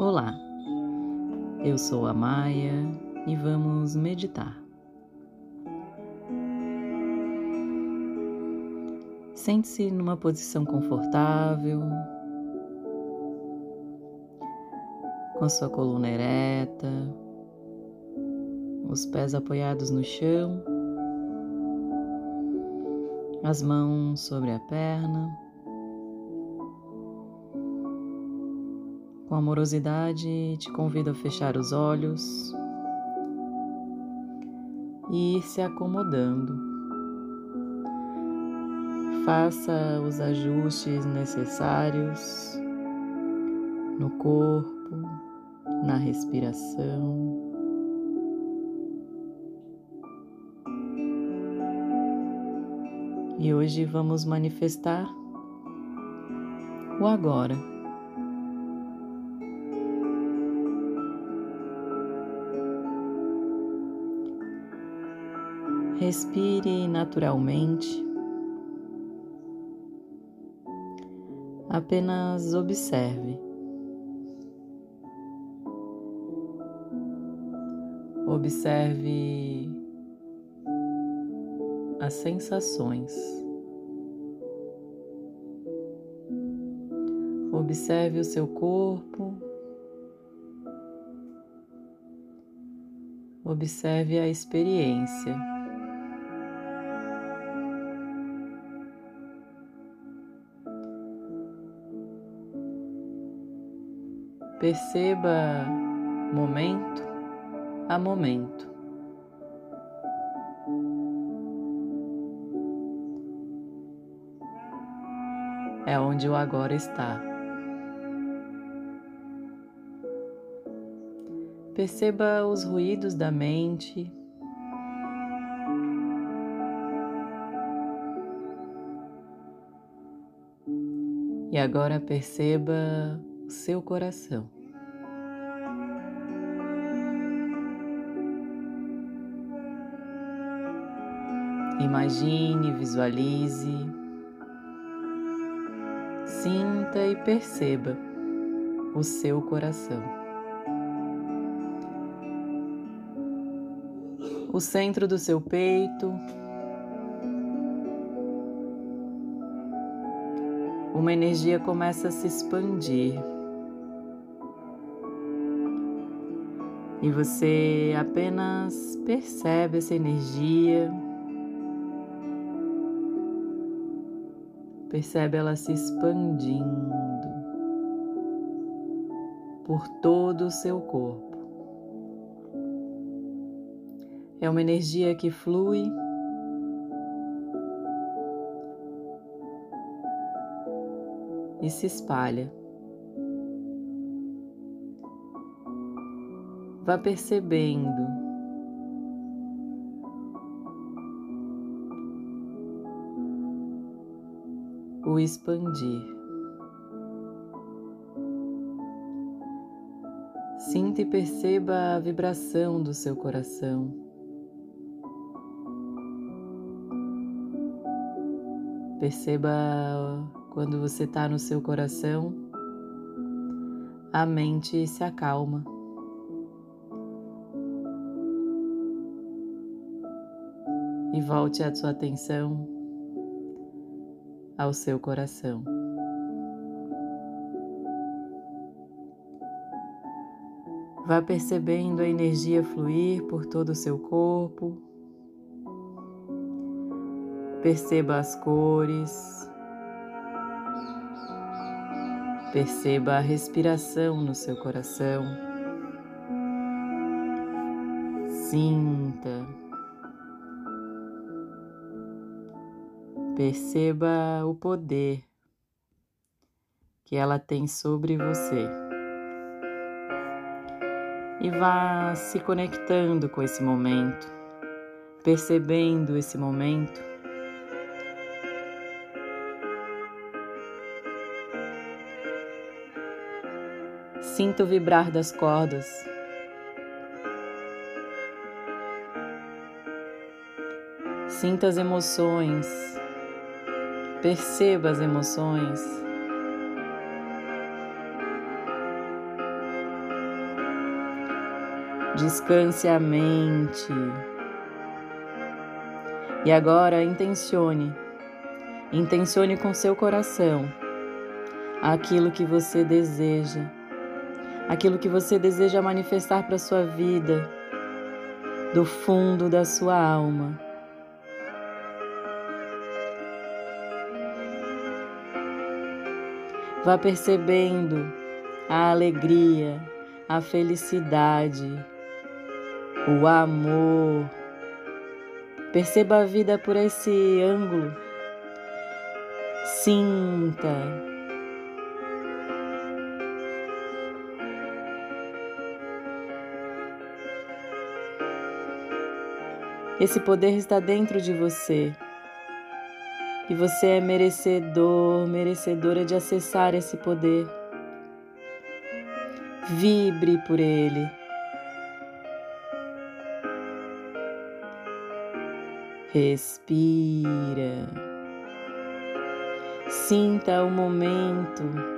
Olá, eu sou a Maia e vamos meditar. Sente-se numa posição confortável, com a sua coluna ereta, os pés apoiados no chão, as mãos sobre a perna. Com amorosidade, te convido a fechar os olhos e ir se acomodando. Faça os ajustes necessários no corpo, na respiração. E hoje vamos manifestar o agora. Respire naturalmente. Apenas observe. Observe as sensações. Observe o seu corpo. Observe a experiência. Perceba momento a momento. É onde o agora está. Perceba os ruídos da mente. E agora perceba seu coração. Imagine, visualize, sinta e perceba o seu coração. O centro do seu peito, uma energia começa a se expandir. E você apenas percebe essa energia, percebe ela se expandindo por todo o seu corpo. É uma energia que flui e se espalha. Vá percebendo o expandir. Sinta e perceba a vibração do seu coração. Perceba quando você está no seu coração, a mente se acalma. Volte a sua atenção ao seu coração. Vá percebendo a energia fluir por todo o seu corpo. Perceba as cores. Perceba a respiração no seu coração. Sinta. Perceba o poder que ela tem sobre você. E vá se conectando com esse momento, percebendo esse momento. Sinta o vibrar das cordas. Sinta as emoções Perceba as emoções. Descanse a mente. E agora intencione, intencione com seu coração aquilo que você deseja, aquilo que você deseja manifestar para sua vida, do fundo da sua alma. Vá percebendo a alegria, a felicidade, o amor. Perceba a vida por esse ângulo. Sinta. Esse poder está dentro de você. E você é merecedor, merecedora de acessar esse poder. Vibre por ele. Respira. Sinta o momento.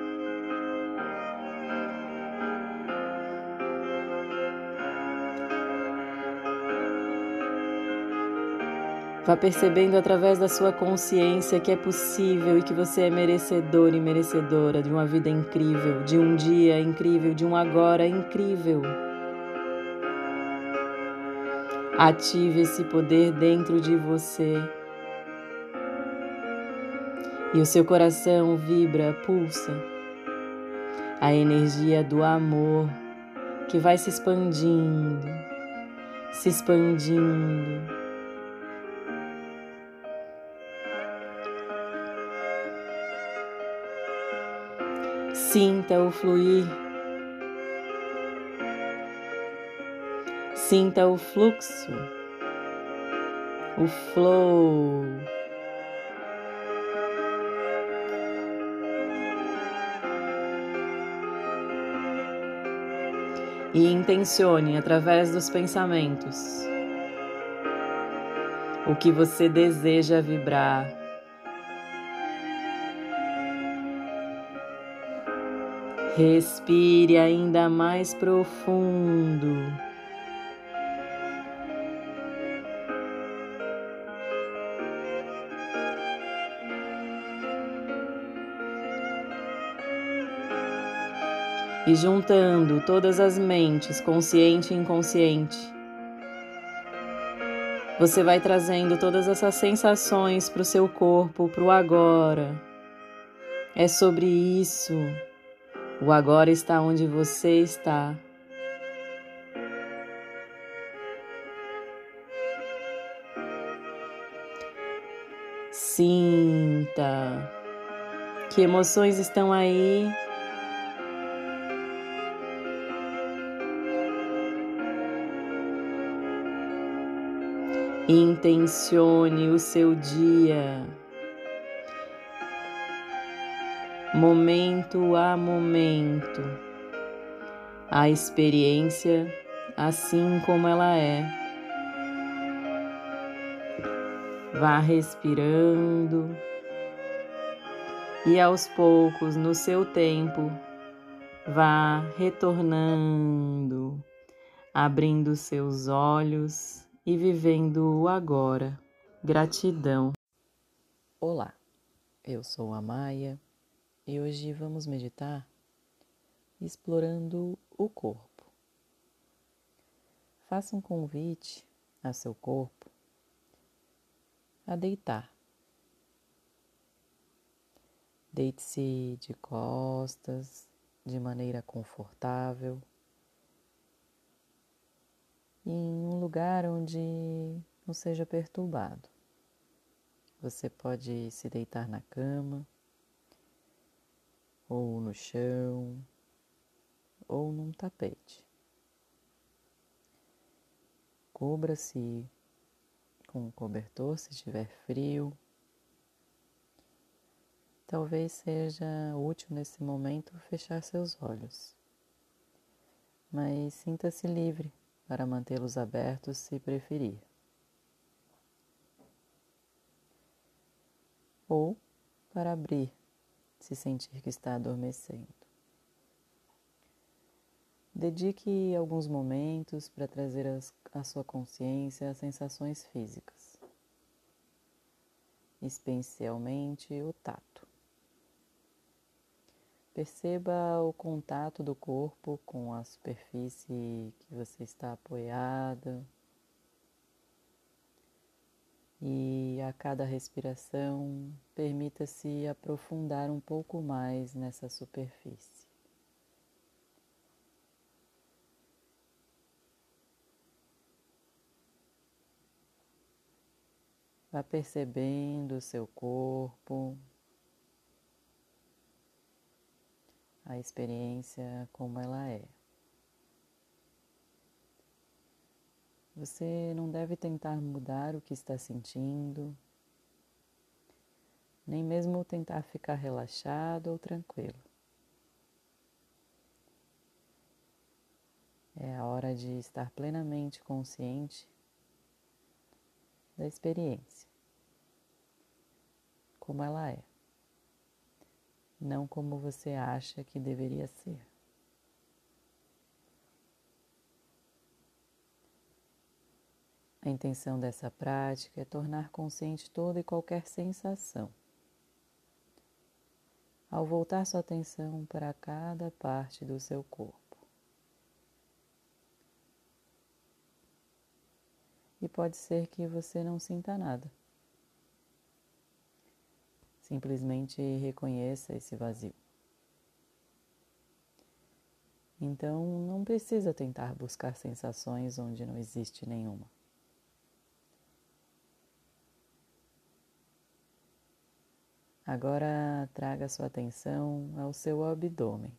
Vá percebendo através da sua consciência que é possível e que você é merecedor e merecedora de uma vida incrível, de um dia incrível, de um agora incrível. Ative esse poder dentro de você. E o seu coração vibra, pulsa. A energia do amor que vai se expandindo, se expandindo Sinta o fluir. Sinta o fluxo, o flow. E intencione através dos pensamentos o que você deseja vibrar Respire ainda mais profundo. E juntando todas as mentes, consciente e inconsciente, você vai trazendo todas essas sensações para o seu corpo, para o agora. É sobre isso. O agora está onde você está. Sinta que emoções estão aí. Intencione o seu dia. Momento a momento, a experiência assim como ela é. Vá respirando e aos poucos, no seu tempo, vá retornando, abrindo seus olhos e vivendo o agora. Gratidão. Olá, eu sou a Maia e hoje vamos meditar explorando o corpo. Faça um convite a seu corpo a deitar. Deite-se de costas, de maneira confortável, em um lugar onde não seja perturbado. Você pode se deitar na cama ou no chão, ou num tapete. Cubra-se com um cobertor se estiver frio. Talvez seja útil nesse momento fechar seus olhos, mas sinta-se livre para mantê-los abertos se preferir. Ou para abrir se sentir que está adormecendo. Dedique alguns momentos para trazer a sua consciência às sensações físicas, especialmente o tato. Perceba o contato do corpo com a superfície que você está apoiada. E a cada respiração, permita-se aprofundar um pouco mais nessa superfície. Vá percebendo o seu corpo, a experiência como ela é. Você não deve tentar mudar o que está sentindo, nem mesmo tentar ficar relaxado ou tranquilo. É a hora de estar plenamente consciente da experiência, como ela é não como você acha que deveria ser. A intenção dessa prática é tornar consciente toda e qualquer sensação. Ao voltar sua atenção para cada parte do seu corpo. E pode ser que você não sinta nada. Simplesmente reconheça esse vazio. Então, não precisa tentar buscar sensações onde não existe nenhuma. Agora traga sua atenção ao seu abdômen.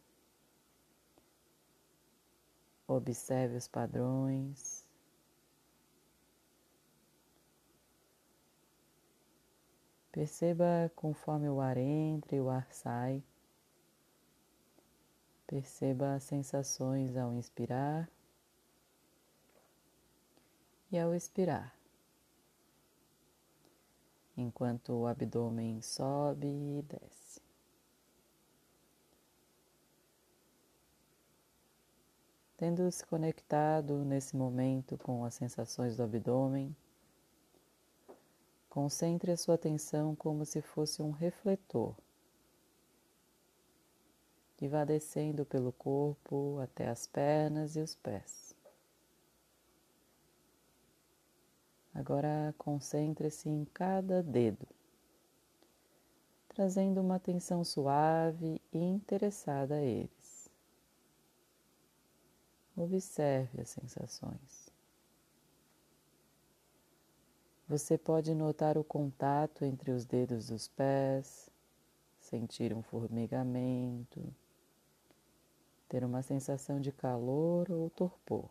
Observe os padrões, Perceba conforme o ar entra e o ar sai. Perceba as sensações ao inspirar e ao expirar, enquanto o abdômen sobe e desce. Tendo se conectado nesse momento com as sensações do abdômen, Concentre a sua atenção como se fosse um refletor que vá descendo pelo corpo até as pernas e os pés. Agora concentre-se em cada dedo, trazendo uma atenção suave e interessada a eles. Observe as sensações. Você pode notar o contato entre os dedos dos pés, sentir um formigamento, ter uma sensação de calor ou torpor,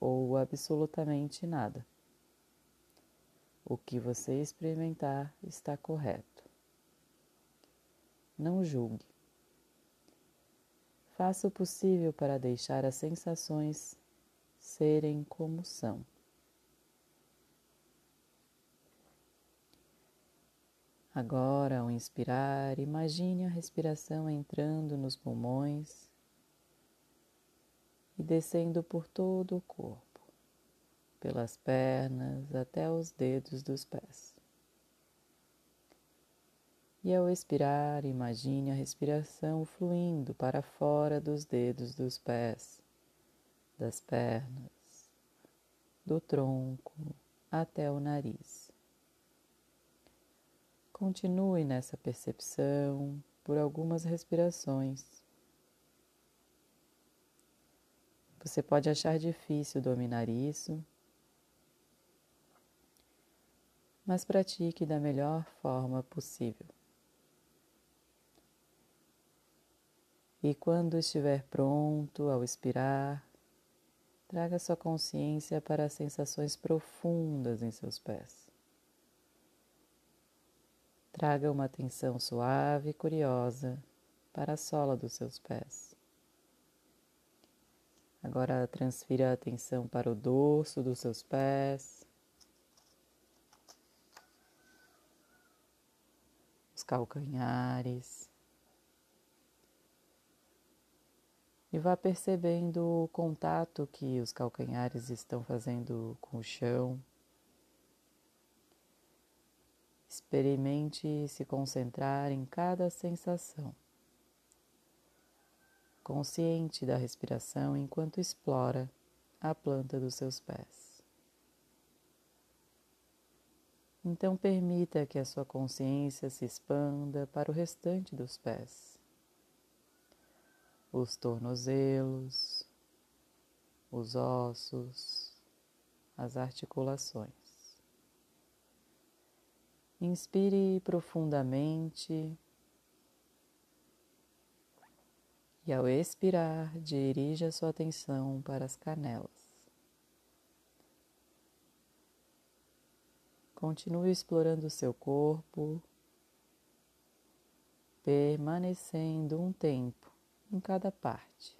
ou absolutamente nada. O que você experimentar está correto. Não julgue. Faça o possível para deixar as sensações serem como são. Agora, ao inspirar, imagine a respiração entrando nos pulmões e descendo por todo o corpo, pelas pernas até os dedos dos pés. E ao expirar, imagine a respiração fluindo para fora dos dedos dos pés, das pernas, do tronco até o nariz. Continue nessa percepção por algumas respirações. Você pode achar difícil dominar isso, mas pratique da melhor forma possível. E quando estiver pronto ao expirar, traga sua consciência para as sensações profundas em seus pés. Traga uma atenção suave e curiosa para a sola dos seus pés. Agora transfira a atenção para o dorso dos seus pés, os calcanhares, E vá percebendo o contato que os calcanhares estão fazendo com o chão. Experimente se concentrar em cada sensação, consciente da respiração enquanto explora a planta dos seus pés. Então, permita que a sua consciência se expanda para o restante dos pés, os tornozelos, os ossos, as articulações. Inspire profundamente e, ao expirar, dirija sua atenção para as canelas. Continue explorando o seu corpo, permanecendo um tempo em cada parte.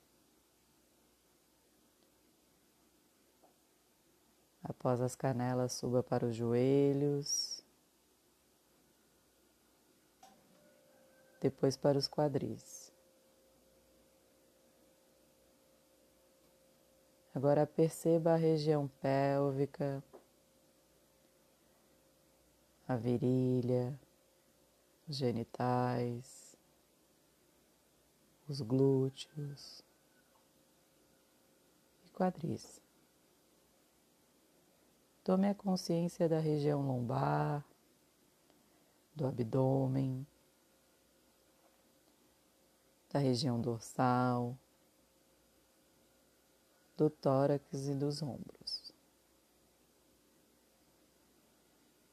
Após as canelas, suba para os joelhos. depois para os quadris. Agora perceba a região pélvica, a virilha, os genitais, os glúteos e quadris. Tome a consciência da região lombar, do abdômen, da região dorsal, do tórax e dos ombros.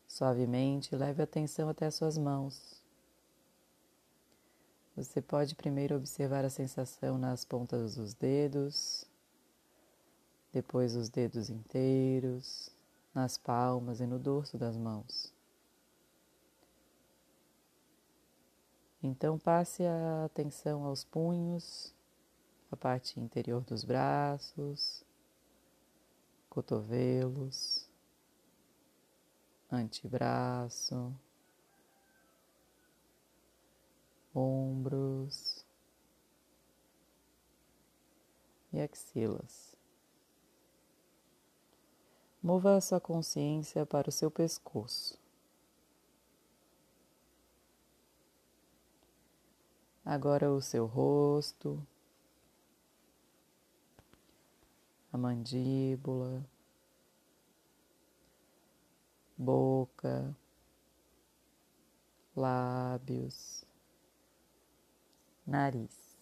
Suavemente leve a atenção até as suas mãos. Você pode primeiro observar a sensação nas pontas dos dedos, depois os dedos inteiros, nas palmas e no dorso das mãos. Então passe a atenção aos punhos, a parte interior dos braços, cotovelos, antebraço, ombros e axilas. Mova a sua consciência para o seu pescoço. Agora o seu rosto, a mandíbula, boca, lábios, nariz,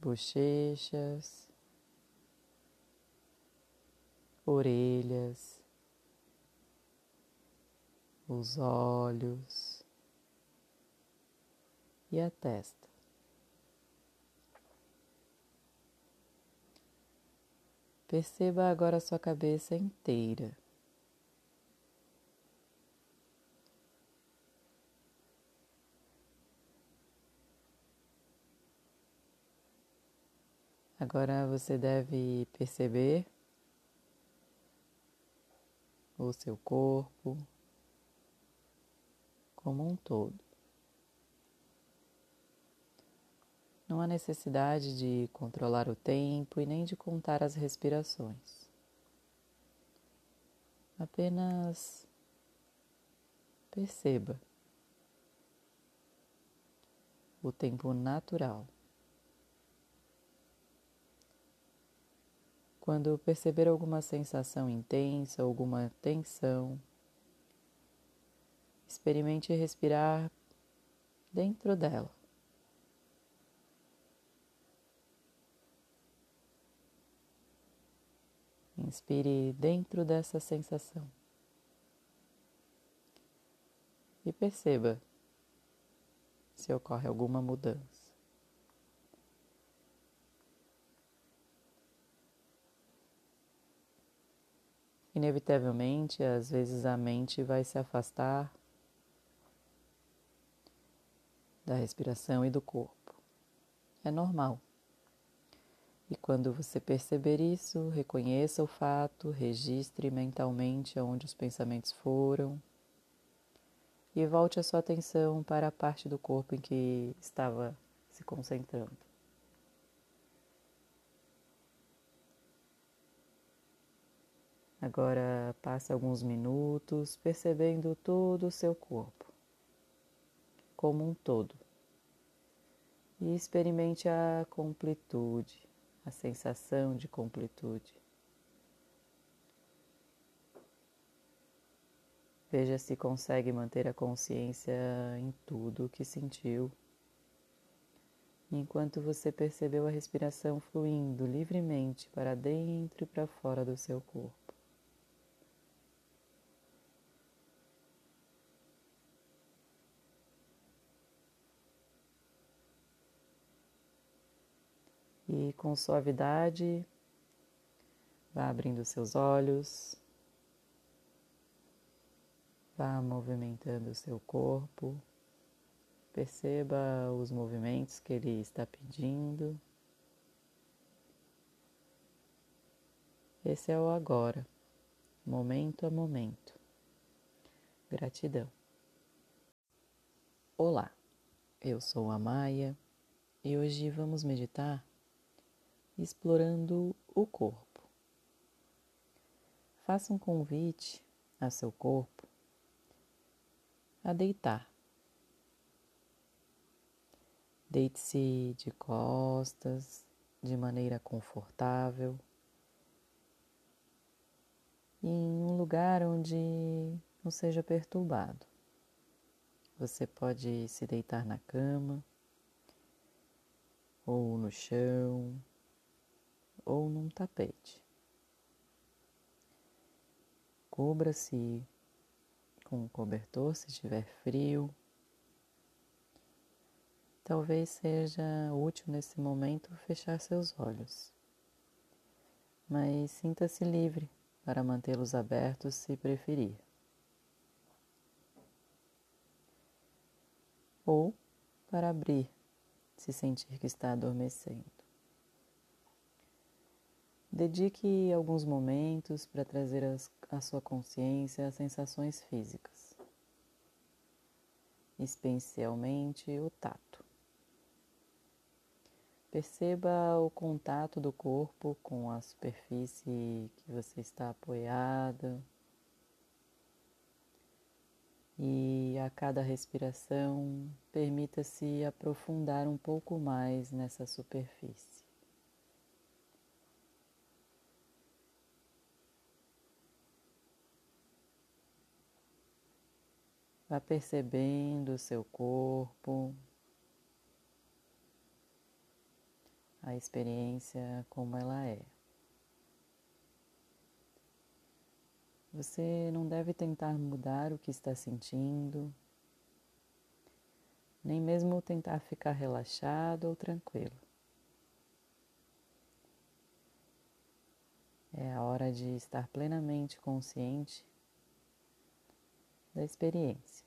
bochechas, orelhas, os olhos e a testa. Perceba agora a sua cabeça inteira. Agora você deve perceber o seu corpo como um todo. Não há necessidade de controlar o tempo e nem de contar as respirações. Apenas perceba o tempo natural. Quando perceber alguma sensação intensa, alguma tensão, experimente respirar dentro dela. Inspire dentro dessa sensação e perceba se ocorre alguma mudança. Inevitavelmente, às vezes a mente vai se afastar da respiração e do corpo. É normal. E quando você perceber isso, reconheça o fato, registre mentalmente aonde os pensamentos foram e volte a sua atenção para a parte do corpo em que estava se concentrando. Agora passe alguns minutos percebendo todo o seu corpo, como um todo, e experimente a completude, a sensação de completude. Veja se consegue manter a consciência em tudo o que sentiu, enquanto você percebeu a respiração fluindo livremente para dentro e para fora do seu corpo. E com suavidade, vá abrindo seus olhos, vá movimentando o seu corpo, perceba os movimentos que ele está pedindo. Esse é o agora, momento a momento. Gratidão. Olá, eu sou a Maia e hoje vamos meditar explorando o corpo. Faça um convite a seu corpo a deitar. Deite-se de costas, de maneira confortável, em um lugar onde não seja perturbado. Você pode se deitar na cama, ou no chão, ou num tapete. Cubra-se com um cobertor se estiver frio. Talvez seja útil nesse momento fechar seus olhos, mas sinta-se livre para mantê-los abertos se preferir. Ou para abrir se sentir que está adormecendo. Dedique alguns momentos para trazer a sua consciência às sensações físicas, especialmente o tato. Perceba o contato do corpo com a superfície que você está apoiada. E a cada respiração, permita-se aprofundar um pouco mais nessa superfície. Vá percebendo o seu corpo, a experiência como ela é. Você não deve tentar mudar o que está sentindo, nem mesmo tentar ficar relaxado ou tranquilo. É a hora de estar plenamente consciente da experiência,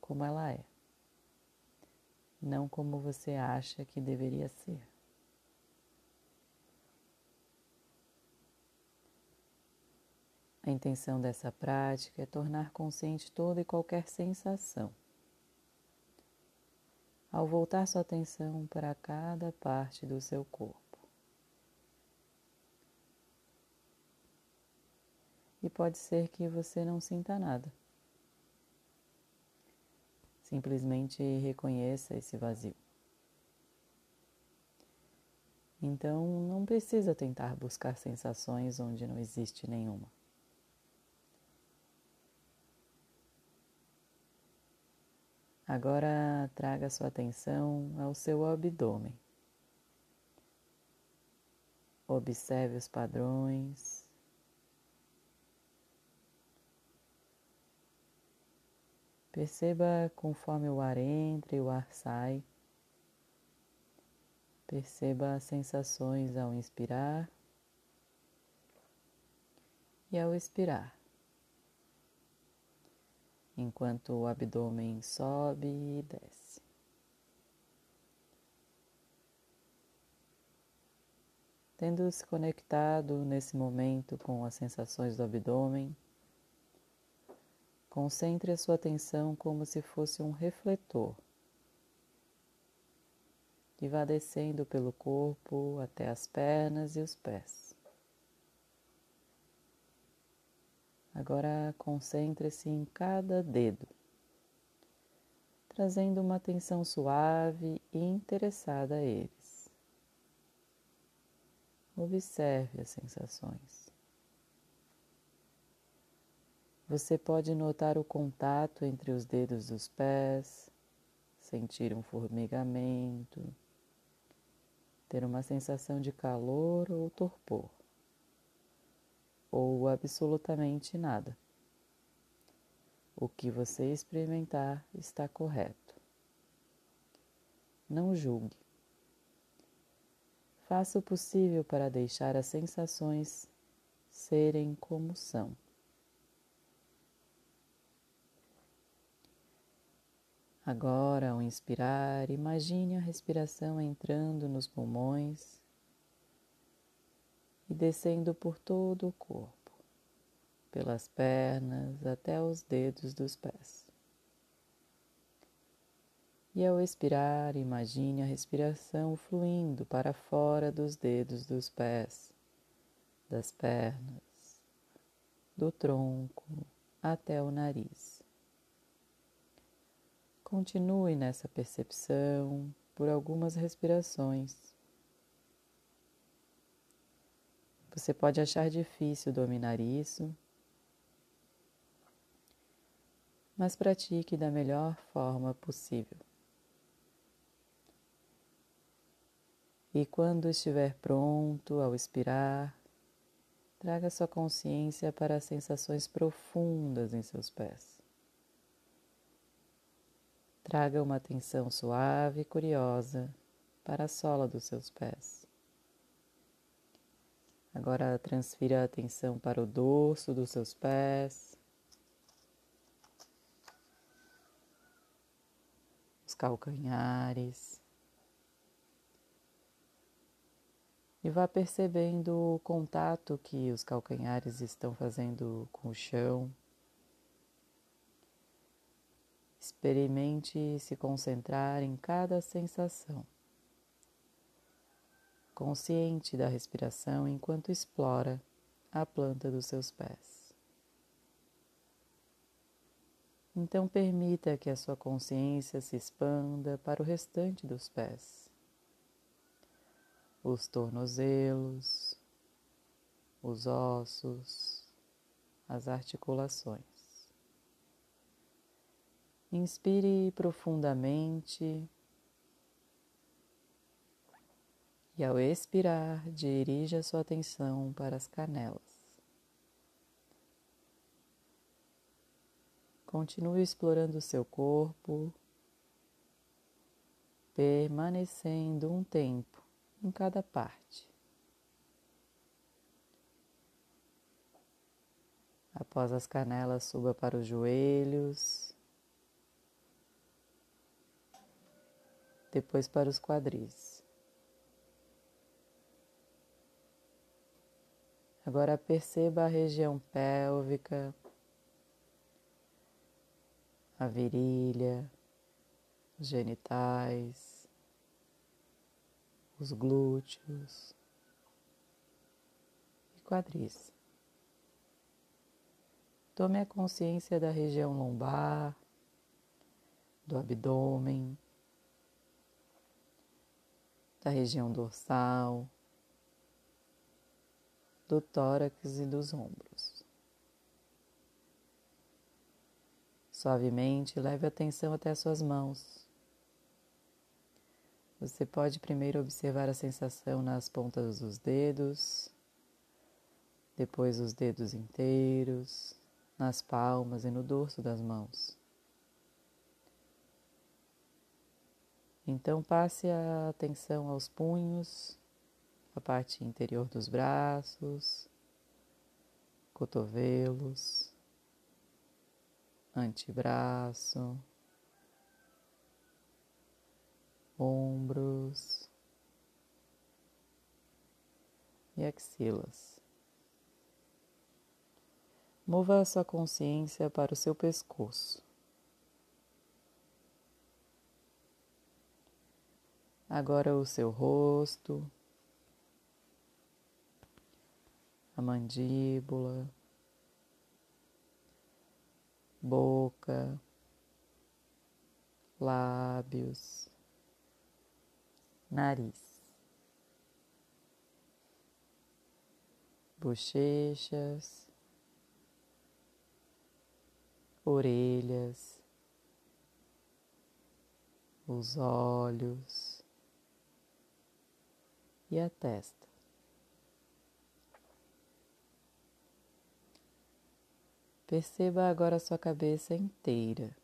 como ela é, não como você acha que deveria ser. A intenção dessa prática é tornar consciente toda e qualquer sensação. Ao voltar sua atenção para cada parte do seu corpo. e pode ser que você não sinta nada. Simplesmente reconheça esse vazio. Então, não precisa tentar buscar sensações onde não existe nenhuma. Agora traga sua atenção ao seu abdômen. Observe os padrões, Perceba conforme o ar entra e o ar sai. Perceba as sensações ao inspirar e ao expirar, enquanto o abdômen sobe e desce. Tendo se conectado nesse momento com as sensações do abdômen, Concentre a sua atenção como se fosse um refletor e vá descendo pelo corpo até as pernas e os pés. Agora concentre-se em cada dedo, trazendo uma atenção suave e interessada a eles. Observe as sensações. Você pode notar o contato entre os dedos dos pés, sentir um formigamento, ter uma sensação de calor ou torpor, ou absolutamente nada. O que você experimentar está correto. Não julgue. Faça o possível para deixar as sensações serem como são. Agora, ao inspirar, imagine a respiração entrando nos pulmões e descendo por todo o corpo, pelas pernas até os dedos dos pés. E ao expirar, imagine a respiração fluindo para fora dos dedos dos pés, das pernas, do tronco até o nariz. Continue nessa percepção por algumas respirações. Você pode achar difícil dominar isso, mas pratique da melhor forma possível. E quando estiver pronto ao expirar, traga sua consciência para as sensações profundas em seus pés. Traga uma atenção suave e curiosa para a sola dos seus pés. Agora transfira a atenção para o dorso dos seus pés, os calcanhares. E vá percebendo o contato que os calcanhares estão fazendo com o chão. Experimente se concentrar em cada sensação, consciente da respiração enquanto explora a planta dos seus pés. Então, permita que a sua consciência se expanda para o restante dos pés, os tornozelos, os ossos, as articulações. Inspire profundamente e, ao expirar, dirija sua atenção para as canelas. Continue explorando o seu corpo, permanecendo um tempo em cada parte. Após as canelas, suba para os joelhos. Depois para os quadris. Agora perceba a região pélvica, a virilha, os genitais, os glúteos e quadris. Tome a consciência da região lombar, do abdômen, da região dorsal, do tórax e dos ombros. Suavemente leve a atenção até as suas mãos. Você pode primeiro observar a sensação nas pontas dos dedos, depois os dedos inteiros, nas palmas e no dorso das mãos. Então passe a atenção aos punhos, a parte interior dos braços, cotovelos, antebraço, ombros e axilas. Mova a sua consciência para o seu pescoço. Agora o seu rosto, a mandíbula, boca, lábios, nariz, bochechas, orelhas, os olhos e a testa. Perceba agora a sua cabeça inteira.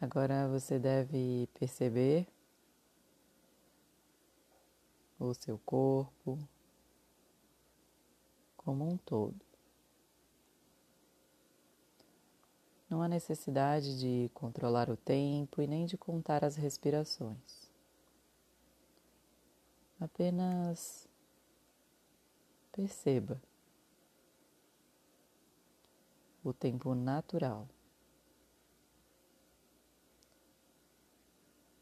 Agora você deve perceber o seu corpo como um todo. Não há necessidade de controlar o tempo e nem de contar as respirações. Apenas perceba o tempo natural.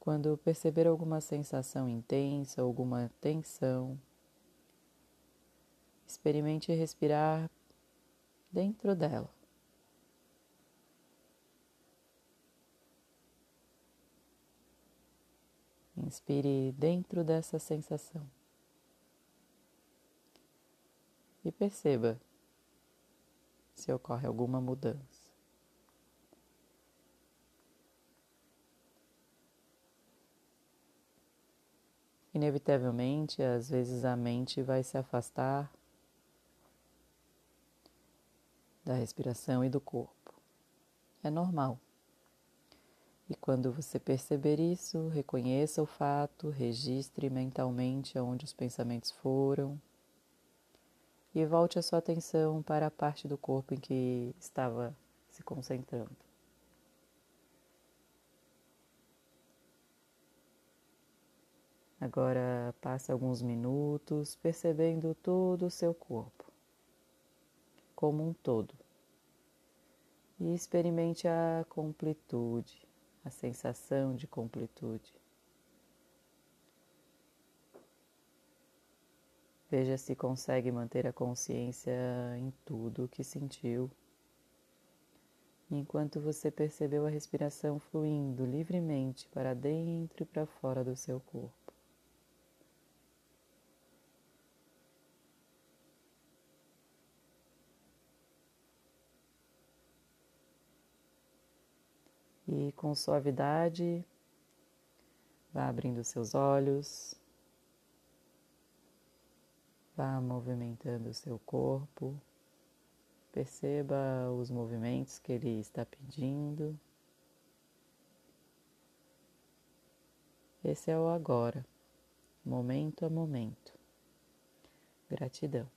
Quando perceber alguma sensação intensa, alguma tensão, experimente respirar dentro dela. Inspire dentro dessa sensação e perceba se ocorre alguma mudança. Inevitavelmente, às vezes a mente vai se afastar da respiração e do corpo. É normal. E quando você perceber isso, reconheça o fato, registre mentalmente aonde os pensamentos foram e volte a sua atenção para a parte do corpo em que estava se concentrando. Agora passe alguns minutos percebendo todo o seu corpo, como um todo, e experimente a completude, a sensação de completude. Veja se consegue manter a consciência em tudo o que sentiu, enquanto você percebeu a respiração fluindo livremente para dentro e para fora do seu corpo. E com suavidade, vá abrindo seus olhos, vá movimentando o seu corpo, perceba os movimentos que ele está pedindo. Esse é o agora, momento a momento. Gratidão.